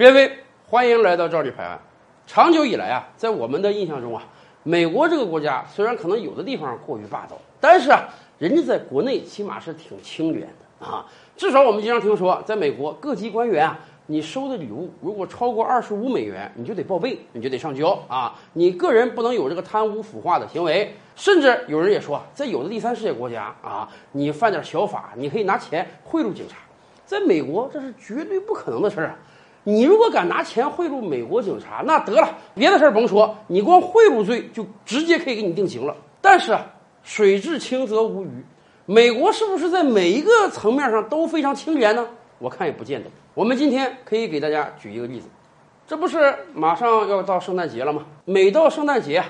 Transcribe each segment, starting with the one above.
各位，欢迎来到赵理拍案。长久以来啊，在我们的印象中啊，美国这个国家虽然可能有的地方过于霸道，但是啊，人家在国内起码是挺清廉的啊。至少我们经常听说，在美国各级官员啊，你收的礼物如果超过二十五美元，你就得报备，你就得上交啊。你个人不能有这个贪污腐化的行为。甚至有人也说，在有的第三世界国家啊，你犯点小法，你可以拿钱贿赂警察。在美国，这是绝对不可能的事儿啊！你如果敢拿钱贿赂美国警察，那得了，别的事儿甭说，你光贿赂罪就直接可以给你定刑了。但是啊，水至清则无鱼，美国是不是在每一个层面上都非常清廉呢？我看也不见得。我们今天可以给大家举一个例子，这不是马上要到圣诞节了吗？每到圣诞节。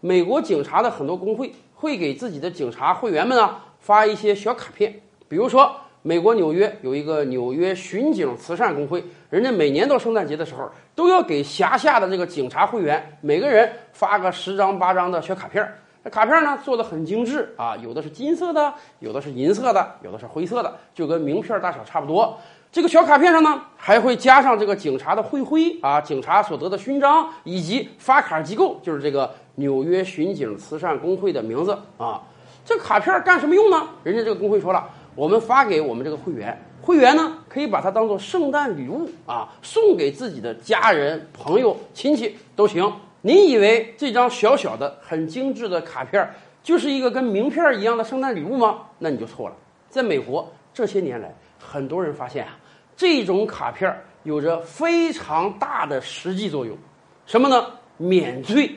美国警察的很多工会会给自己的警察会员们啊发一些小卡片，比如说美国纽约有一个纽约巡警慈善工会，人家每年到圣诞节的时候都要给辖下的这个警察会员每个人发个十张八张的小卡片儿。那卡片呢做的很精致啊，有的是金色的，有的是银色的，有的是灰色的，就跟名片大小差不多。这个小卡片上呢，还会加上这个警察的会徽啊，警察所得的勋章，以及发卡机构，就是这个纽约巡警慈善工会的名字啊。这卡片干什么用呢？人家这个工会说了，我们发给我们这个会员，会员呢可以把它当做圣诞礼物啊，送给自己的家人、朋友、亲戚都行。您以为这张小小的、很精致的卡片就是一个跟名片一样的圣诞礼物吗？那你就错了。在美国这些年来，很多人发现啊。这种卡片有着非常大的实际作用，什么呢？免罪。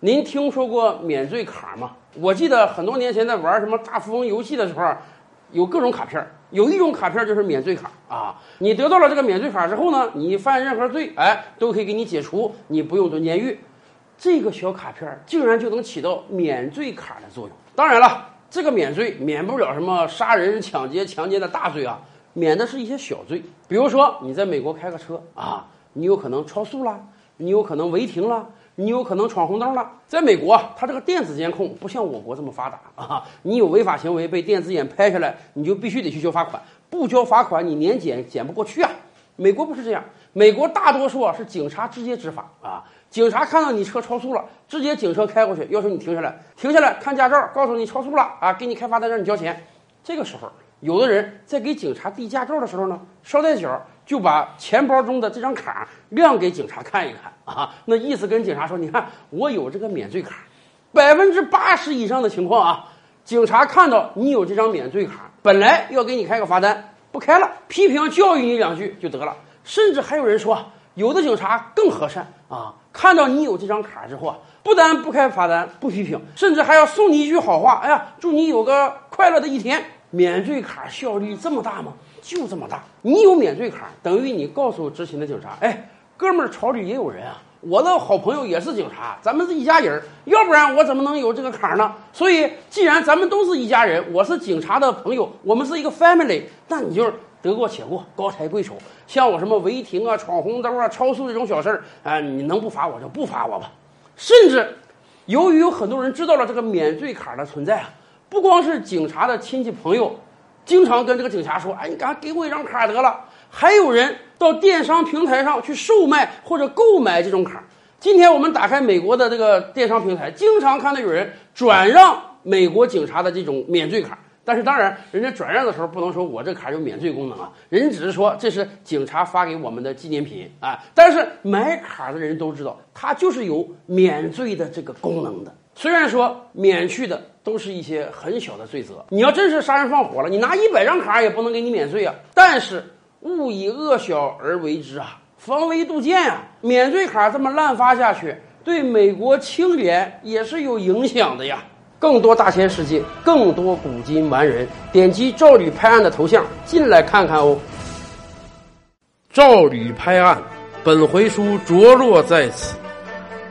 您听说过免罪卡吗？我记得很多年前在玩什么大富翁游戏的时候，有各种卡片有一种卡片就是免罪卡啊。你得到了这个免罪卡之后呢，你犯任何罪，哎，都可以给你解除，你不用蹲监狱。这个小卡片竟然就能起到免罪卡的作用。当然了，这个免罪免不了什么杀人、抢劫、强奸的大罪啊。免的是一些小罪，比如说你在美国开个车啊，你有可能超速了，你有可能违停了，你有可能闯红灯了。在美国，它这个电子监控不像我国这么发达啊，你有违法行为被电子眼拍下来，你就必须得去交罚款，不交罚款你年检检不过去啊。美国不是这样，美国大多数啊是警察直接执法啊，警察看到你车超速了，直接警车开过去，要求你停下来，停下来看驾照，告诉你超速了啊，给你开罚单让你交钱，这个时候。有的人在给警察递驾照的时候呢，捎带脚就把钱包中的这张卡亮给警察看一看啊，那意思跟警察说，你看我有这个免罪卡。百分之八十以上的情况啊，警察看到你有这张免罪卡，本来要给你开个罚单，不开了，批评教育你两句就得了。甚至还有人说，有的警察更和善啊，看到你有这张卡之后啊，不但不开罚单，不批评，甚至还要送你一句好话，哎呀，祝你有个快乐的一天。免罪卡效率这么大吗？就这么大。你有免罪卡，等于你告诉执勤的警察：“哎，哥们儿，朝里也有人啊！我的好朋友也是警察，咱们是一家人。要不然我怎么能有这个卡呢？所以，既然咱们都是一家人，我是警察的朋友，我们是一个 family，那你就得过且过，高抬贵手。像我什么违停啊、闯红灯啊、超速这种小事儿，啊，你能不罚我就不罚我吧。甚至，由于有很多人知道了这个免罪卡的存在啊。”不光是警察的亲戚朋友，经常跟这个警察说：“哎，你赶快给我一张卡得了。”还有人到电商平台上去售卖或者购买这种卡。今天我们打开美国的这个电商平台，经常看到有人转让美国警察的这种免罪卡。但是当然，人家转让的时候不能说我这卡有免罪功能啊，人家只是说这是警察发给我们的纪念品啊。但是买卡的人都知道，它就是有免罪的这个功能的。虽然说免去的都是一些很小的罪责，你要真是杀人放火了，你拿一百张卡也不能给你免罪啊。但是勿以恶小而为之啊，防微杜渐啊。免罪卡这么滥发下去，对美国清廉也是有影响的呀。更多大千世界，更多古今完人，点击赵吕拍案的头像进来看看哦。赵吕拍案，本回书着落在此。